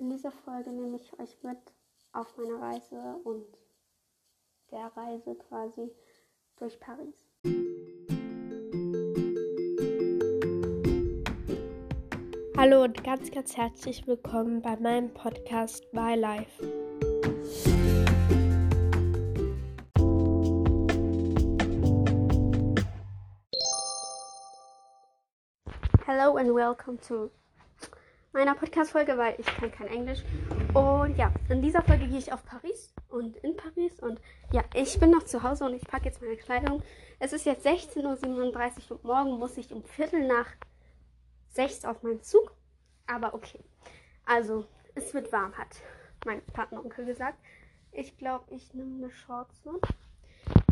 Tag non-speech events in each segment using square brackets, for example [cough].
In dieser Folge nehme ich euch mit auf meine Reise und der Reise quasi durch Paris. Hallo und ganz, ganz herzlich willkommen bei meinem Podcast My Life. Hello and welcome to meiner Podcast-Folge, weil ich kann kein Englisch. Und ja, in dieser Folge gehe ich auf Paris und in Paris. Und ja, ich bin noch zu Hause und ich packe jetzt meine Kleidung. Es ist jetzt 16.37 Uhr und morgen muss ich um Viertel nach sechs auf meinen Zug. Aber okay. Also, es wird warm, hat mein Partneronkel gesagt. Ich glaube, ich nehme eine Shorts mit.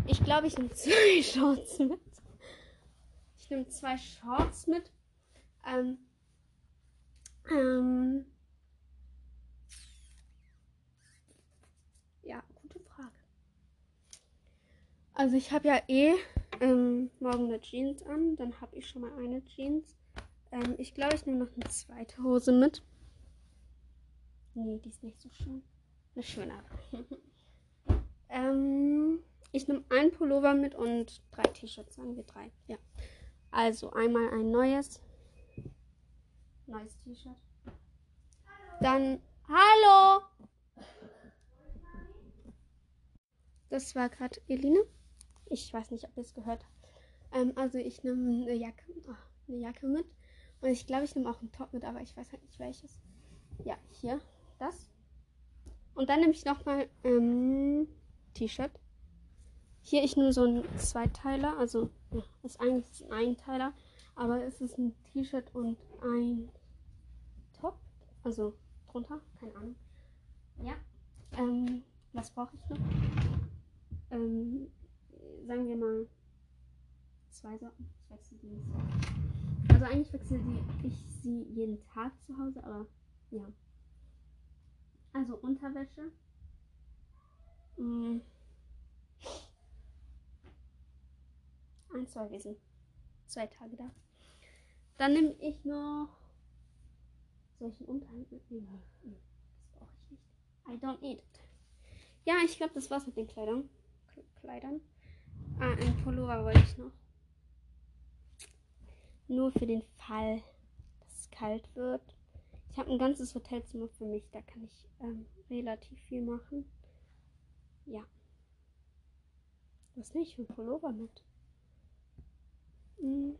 Ich glaube, ich nehme [laughs] zwei Shorts mit. Ich nehme zwei Shorts mit. Ähm, ähm, ja, gute Frage. Also ich habe ja eh ähm, morgen eine Jeans an. Dann habe ich schon mal eine Jeans. Ähm, ich glaube, ich nehme noch eine zweite Hose mit. Nee, die ist nicht so schön. Eine schönere. [laughs] ähm, ich nehme ein Pullover mit und drei T-Shirts, sagen wir drei. Ja. Also einmal ein neues. Neues T-Shirt. Dann. Hallo! Das war gerade Eline. Ich weiß nicht, ob ihr es gehört habt. Ähm, also ich nehme eine Jacke, oh, eine Jacke mit. Und ich glaube, ich nehme auch einen Top mit, aber ich weiß halt nicht welches. Ja, hier. Das. Und dann nehme ich nochmal ähm, T-Shirt. Hier ich nur so ein Zweiteiler. Also, ja, ist eigentlich ein Einteiler. Aber es ist ein T-Shirt und ein Top. Also drunter. Keine Ahnung. Ja. Ähm, was brauche ich noch? Ähm, sagen wir mal zwei Socken. Ich wechsle die nicht so. Also eigentlich wechsle ich sie jeden Tag zu Hause, aber ja. Also Unterwäsche. Mm. Ein, zwei, sind zwei Tage da. Dann nehme ich noch solchen Unterhemd mitnehmen. Nee, das brauche ich nicht. I don't need it. Ja, ich glaube, das war's mit den Kleidern. Kleidern. Ah, ein Pullover wollte ich noch. Nur für den Fall, dass es kalt wird. Ich habe ein ganzes Hotelzimmer für mich. Da kann ich ähm, relativ viel machen. Ja. Was nicht für ein Pullover mit? Hm.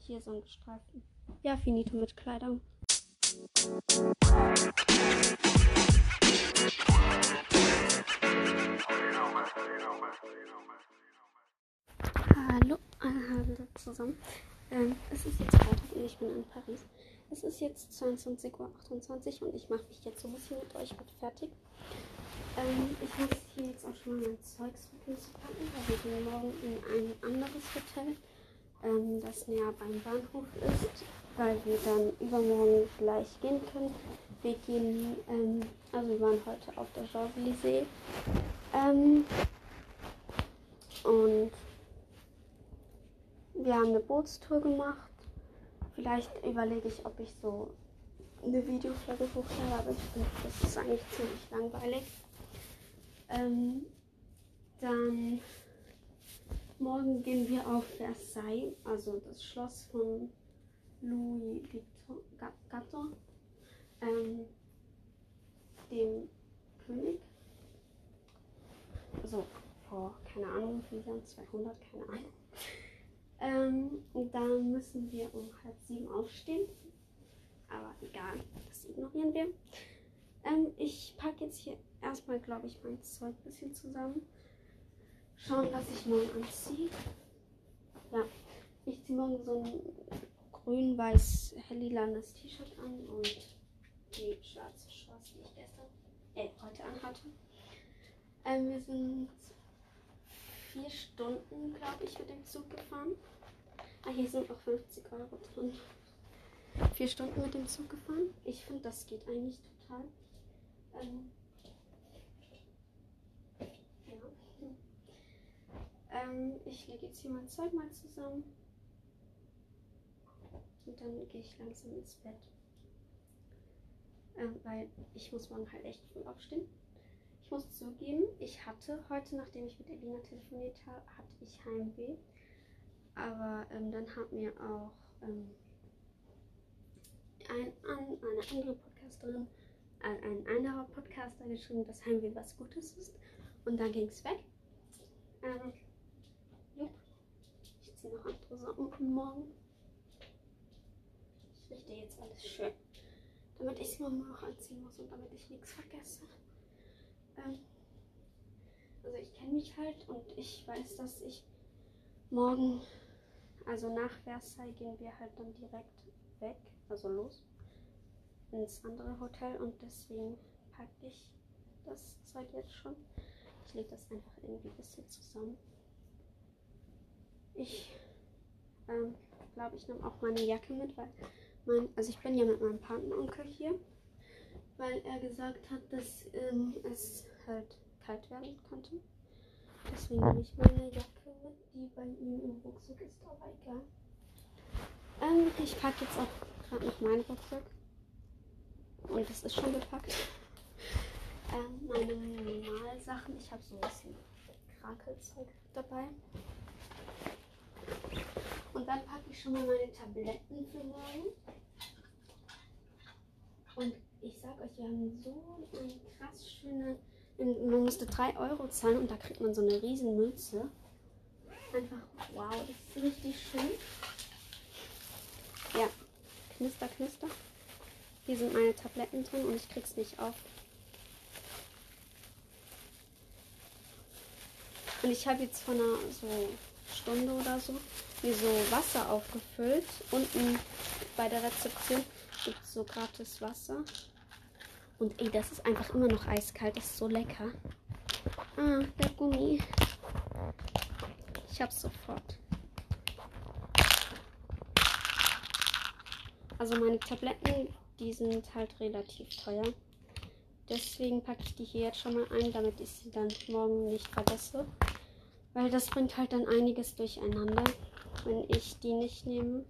Hier so ein gestreiften. Ja, finito mit Kleidung. Hallo, hallo zusammen. Ähm, es ist jetzt Freitag und ich bin in Paris. Es ist jetzt 22.28 Uhr und ich mache mich jetzt so ein bisschen mit euch mit fertig. Ähm, ich muss hier jetzt auch schon mal mein Zeugs hinzupacken, weil wir gehen morgen in ein anderes Hotel, ähm, das näher beim Bahnhof ist, weil wir dann übermorgen gleich gehen können. Wir gehen, ähm, also wir waren heute auf der Champs-Élysées. Ähm, und wir haben eine Bootstour gemacht. Vielleicht überlege ich, ob ich so eine Videofolge hochlade, aber ich finde, das ist eigentlich ziemlich langweilig. Ähm, dann morgen gehen wir auf Versailles, also das Schloss von Louis Gatton, ähm, dem König. Also vor, keine Ahnung, wie Jahren, 200, keine Ahnung. Ähm, und dann müssen wir um halb sieben aufstehen. Aber egal, das ignorieren wir. Ähm, ich packe jetzt hier erstmal, glaube ich, mein Zeug ein bisschen zusammen. Schauen, was ich morgen anziehe. Ja, ich ziehe morgen so ein grün-weiß hellilanes T-Shirt an und die schwarze Schwarz, die ich gestern, äh, heute anhatte. Ähm, wir sind vier Stunden, glaube ich, mit dem Zug gefahren. Ah, hier sind auch 50 Euro drin. Vier Stunden mit dem Zug gefahren. Ich finde, das geht eigentlich total. Ähm, ja. Ähm, ich lege jetzt hier mein Zeug mal zusammen. Und dann gehe ich langsam ins Bett. Ähm, weil ich muss morgen halt echt früh aufstehen. Ich muss zugeben, ich hatte heute, nachdem ich mit Elina telefoniert habe, hatte ich Heimweh. Aber ähm, dann hat mir auch ähm, ein, an, eine andere Podcasterin, äh, ein anderer Podcaster geschrieben, dass Heimweh was Gutes ist. Und dann ging es weg. Ähm. Ich ziehe noch andere Socken morgen. Jetzt alles schön. Damit ich es morgen noch anziehen muss und damit ich nichts vergesse. Ähm, also ich kenne mich halt und ich weiß, dass ich morgen, also nach Versailles gehen wir halt dann direkt weg, also los ins andere Hotel und deswegen packe ich das Zeug jetzt schon. Ich lege das einfach irgendwie ein bisschen zusammen. Ich ähm, glaube, ich nehme auch meine Jacke mit, weil mein, also ich bin ja mit meinem Patenonkel hier, weil er gesagt hat, dass ähm, es halt kalt werden könnte. Deswegen nehme ich meine Jacke mit, die bei ihm im Rucksack ist, aber egal. Ähm, ich packe jetzt auch gerade noch meinen Rucksack. Und das ist schon gepackt. [laughs] Ähm, meine Minimalsachen. Ich habe so ein bisschen Krakelzeug dabei. Und dann packe ich schon mal meine Tabletten für morgen. Und ich sag euch, wir haben so eine krass schöne. Man musste 3 Euro zahlen und da kriegt man so eine riesen Mütze. Einfach wow, das ist richtig schön. Ja, knister, knister. Hier sind meine Tabletten drin und ich krieg's nicht auf. Und ich habe jetzt vor einer so Stunde oder so mir so Wasser aufgefüllt. Unten bei der Rezeption gibt es so gratis Wasser. Und ey, das ist einfach immer noch eiskalt. Das ist so lecker. Ah, der Gummi. Ich hab's sofort. Also meine Tabletten, die sind halt relativ teuer. Deswegen packe ich die hier jetzt schon mal ein, damit ich sie dann morgen nicht vergesse. Weil das bringt halt dann einiges durcheinander, wenn ich die nicht nehme.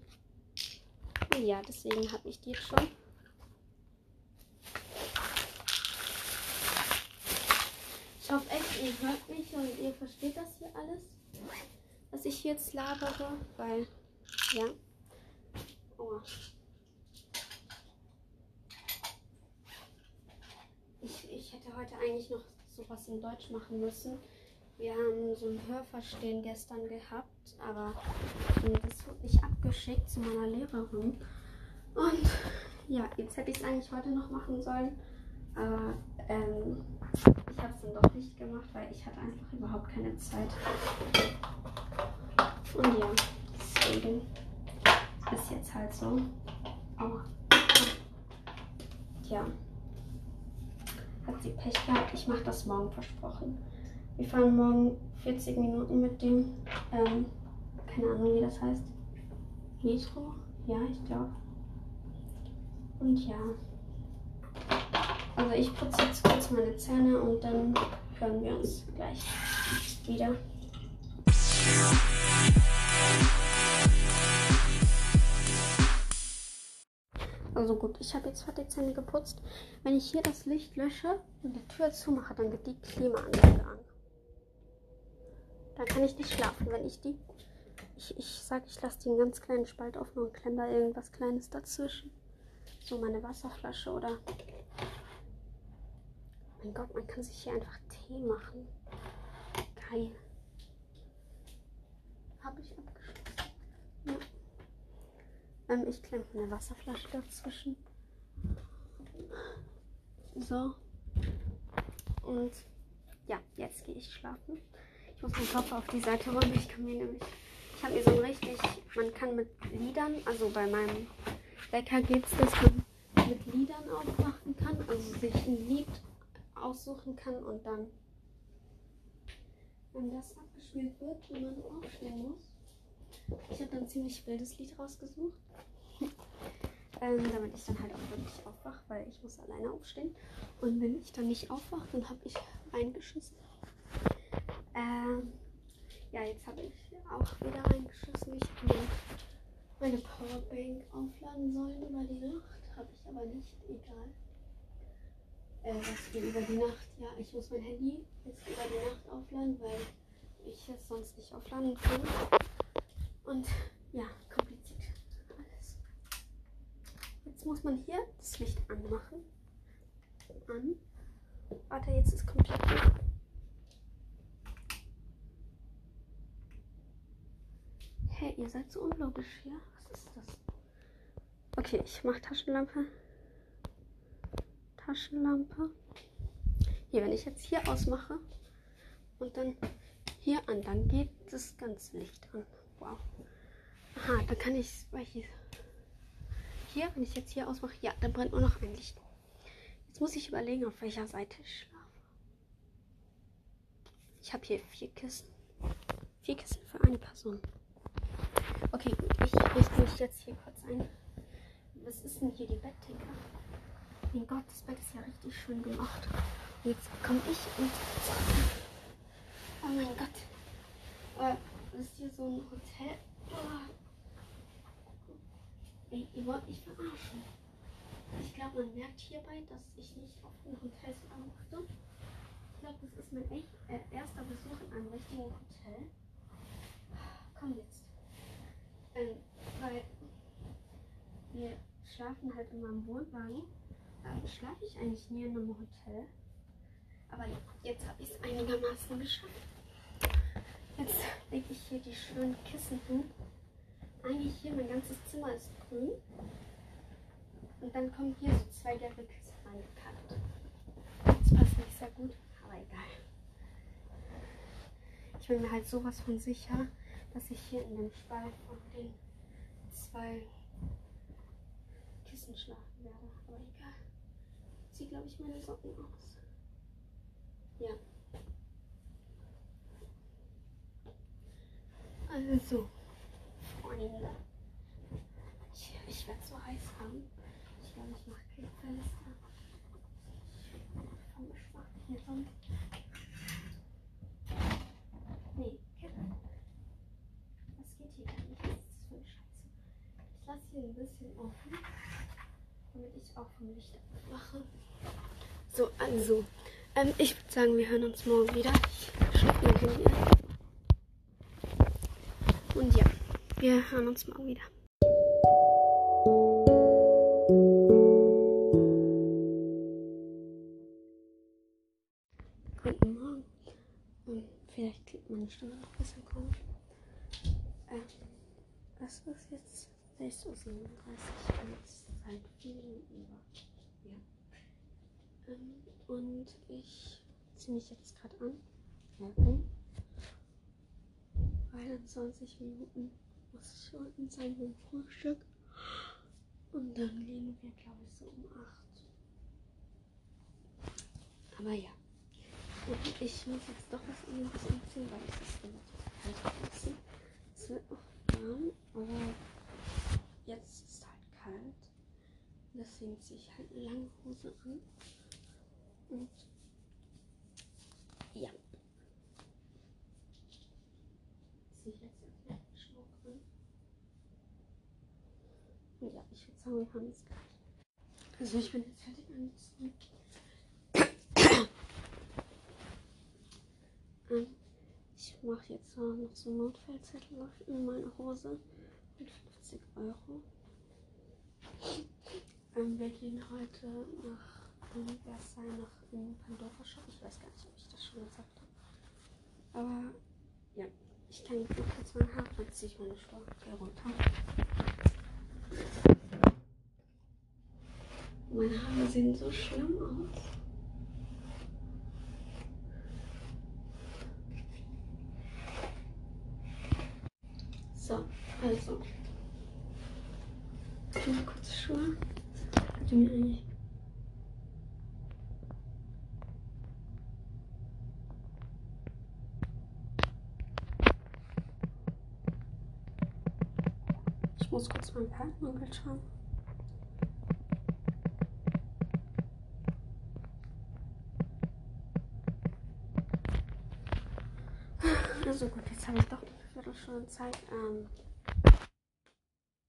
Ja, deswegen habe ich die jetzt schon. Ich hoffe echt, ihr hört mich und ihr versteht das hier alles, was ich jetzt labere, weil, ja. Oh. Ich, ich hätte heute eigentlich noch sowas in Deutsch machen müssen. Wir haben so ein Hörverstehen gestern gehabt, aber das wurde nicht abgeschickt zu meiner Lehrerin. Und ja, jetzt hätte ich es eigentlich heute noch machen sollen. Aber ähm, ich habe es dann doch nicht gemacht, weil ich hatte einfach überhaupt keine Zeit. Und ja, deswegen ist jetzt halt so. Oh. Tja. Hat sie Pech gehabt. Ich mache das morgen versprochen. Wir fahren morgen 40 Minuten mit dem, ähm, keine Ahnung wie das heißt. Metro? Ja, ich glaube. Und ja. Also ich putze jetzt kurz meine Zähne und dann hören wir uns gleich wieder. Also gut, ich habe jetzt fertig Zähne geputzt. Wenn ich hier das Licht lösche und die Tür zumache, dann geht die Klimaanlage an. Dann kann ich nicht schlafen, wenn ich die. Ich, ich sage, ich lasse die einen ganz kleinen Spalt offen und klemme da irgendwas Kleines dazwischen. So meine Wasserflasche oder. Mein Gott, man kann sich hier einfach Tee machen. Geil. Habe ich abgeschlossen. Ja. Ähm, ich klemme eine Wasserflasche dazwischen. So. Und ja, jetzt gehe ich schlafen. Ich muss meinen Kopf auf die Seite räumen. Ich kann mir nämlich. Ich habe mir so ein richtig. Man kann mit Liedern, also bei meinem Wecker geht es, dass man mit Liedern aufwachen kann. Also sich ein Lied aussuchen kann und dann, wenn das abgespielt wird, wenn man aufstehen muss. Ich habe dann ein ziemlich wildes Lied rausgesucht. ähm, damit ich dann halt auch wirklich aufwache, weil ich muss alleine aufstehen. Und wenn ich dann nicht aufwache, dann habe ich reingeschissen. Ähm, ja, jetzt habe ich auch wieder reingeschissen. Ich habe meine Powerbank aufladen sollen über die Nacht. Habe ich aber nicht. Egal. äh, was wir über die Nacht, ja, ich muss mein Handy jetzt über die Nacht aufladen, weil ich es sonst nicht aufladen kann. Und ja, kompliziert alles. Jetzt muss man hier das Licht anmachen. An. Warte, jetzt ist komplett. Hey, ihr seid so unlogisch hier. Was ist das? Okay, ich mach Taschenlampe. Taschenlampe. Hier, wenn ich jetzt hier ausmache und dann hier an, dann geht das ganze Licht an. Wow. Aha, dann kann ich, hier, hier, wenn ich jetzt hier ausmache, ja, dann brennt nur noch ein Licht. Jetzt muss ich überlegen, auf welcher Seite ich schlafe. Ich habe hier vier Kissen. Vier Kissen für eine Person. Okay, gut, ich richte mich jetzt hier kurz ein. Was ist denn hier die Bettdecke? Mein Gott, das Bett ist ja richtig schön gemacht. Und jetzt komme ich und. Oh mein Gott. Äh, das ist hier so ein Hotel. Oh. Ey, ihr wollt mich verarschen. Ich glaube, man merkt hierbei, dass ich nicht auf den Hotels achte. Ich glaube, das ist mein echt, äh, erster Besuch in einem richtigen Hotel. Komm jetzt. Ähm, weil wir schlafen halt in meinem Wohnwagen. Ähm, schlafe ich eigentlich nie in einem Hotel. Aber jetzt habe ich es einigermaßen geschafft. Jetzt lege ich hier die schönen Kissen hin. Eigentlich hier, mein ganzes Zimmer ist grün. Und dann kommen hier so zwei gelbe Kissen reingekackt. Das passt nicht sehr gut, aber egal. Ich bin mir halt sowas von sicher, dass ich hier in dem Spalt von den zwei Kissen schlafen werde. Aber egal. Ziehe, glaube ich, meine Socken aus. Ja. Also, Freunde. Ich, ich werde so heiß haben. Ich glaube, ich mache Kekfenster. Ich fange schwach hier rum. Nee, Kippe. Was geht hier gar nicht? Was ist das für eine Scheiße? Ich lasse hier ein bisschen offen, damit ich auch vom Licht abwache. So, also. Ähm, ich würde sagen, wir hören uns morgen wieder. Ich schalte mein Handy an. Und ja, wir hören uns morgen wieder. Guten Morgen. Und vielleicht klingt meine Stimme noch ein bisschen komisch. Ähm, es ist jetzt 6.37 Uhr jetzt seit vielen Minuten Ja. Ähm, und ich ziehe mich jetzt gerade an. Warum? Weil in 20 Minuten muss ich unten sein beim Frühstück. Und dann gehen wir, glaube ich, so um 8. Aber ja. Und ich muss jetzt doch was anderes anziehen, weil es ist relativ kalt draußen. Es wird noch warm, aber jetzt ist es halt kalt. Deswegen ziehe ich halt eine lange Hose an. Und ja. Ziehe ich jetzt erstmal den Schmuck an. Und ja, ich würde sagen, wir haben es gleich. Also ich bin jetzt fertig angezogen. ähm, ich mache jetzt noch so Notfallzettel in meine Hose 50 Euro. Ähm, wir gehen heute nach Versailles nach dem Pandora Shop. Ich weiß gar nicht, ob ich das schon gesagt habe. Aber ja, ich kann jetzt noch kurz mein Haar, dann ziehe ich meine Schuhe hier runter. Meine Haare sehen so schlimm aus. Ich muss kurz meinen Kartenonkel schauen. [laughs] Also gut, jetzt habe ich doch eine Viertelstunde Zeit. Ähm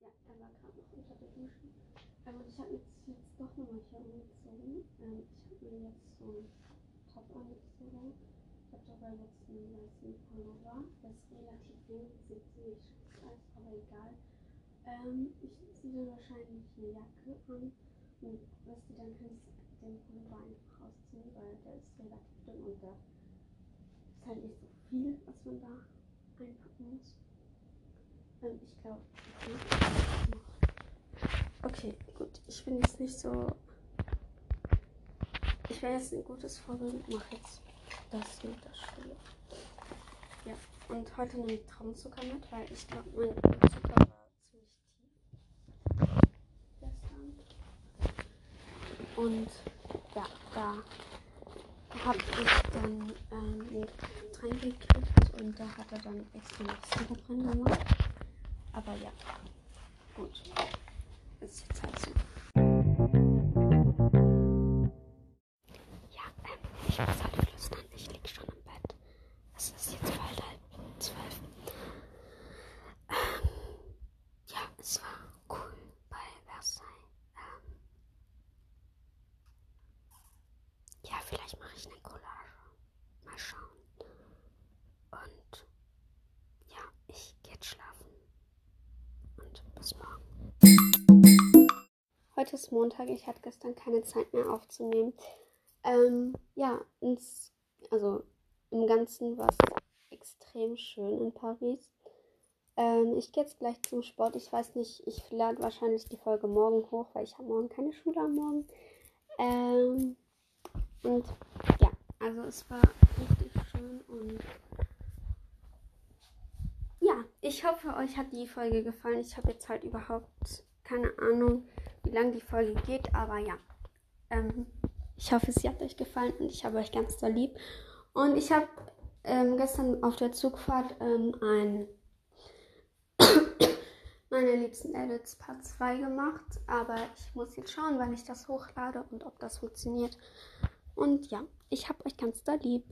ja, da war gerade noch unter der Dusche. Also ich habe jetzt, jetzt doch nochmal hier umgezogen. Ähm, ich habe mir jetzt so einen Top angezogen. Ich habe dabei jetzt einen weißen Pullover. Das ist relativ eng, sieht ziemlich aus, aber egal. Ähm, ich ziehe wahrscheinlich eine Jacke an. Und wisst ihr, dann kann ich den Pullover einfach rausziehen, weil der ist relativ dünn und da ist halt nicht so viel, was man da einpacken muss. Ähm, ich glaube, okay, gut. Ich bin jetzt nicht so. Ich wäre jetzt ein gutes Vorbild. Mach jetzt das mit der Stelle. Ja, und heute nehme ich Traubenzucker mit, weil ich glaube, mein Blutzucker war ziemlich tief gestern. Und ja, da habe ich dann ähm, ein Getränk gekriegt und da hat er dann extra noch Sirup drin gemacht. Aber ja, gut. Ist jetzt Mal schauen. Und ja, ich gehe jetzt schlafen. Und bis morgen. Heute ist Montag. Ich hatte gestern keine Zeit mehr aufzunehmen. Ähm, ja, ins, also im Ganzen war es extrem schön in Paris. Ähm, ich gehe jetzt gleich zum Sport. Ich weiß nicht, ich lade wahrscheinlich die Folge morgen hoch, weil ich habe morgen keine Schule am Morgen. Ähm, und ja, also es war schön und ja, ich hoffe, euch hat die Folge gefallen. Ich habe jetzt halt überhaupt keine Ahnung, wie lange die Folge geht, aber ja. Ähm, ich hoffe, sie hat euch gefallen und ich habe euch ganz doll lieb. Und ich habe ähm, gestern auf der Zugfahrt ähm, ein [coughs] meine liebsten Edits Part 2 gemacht, aber ich muss jetzt schauen, wann ich das hochlade und ob das funktioniert. Und ja, ich habe euch ganz doll lieb.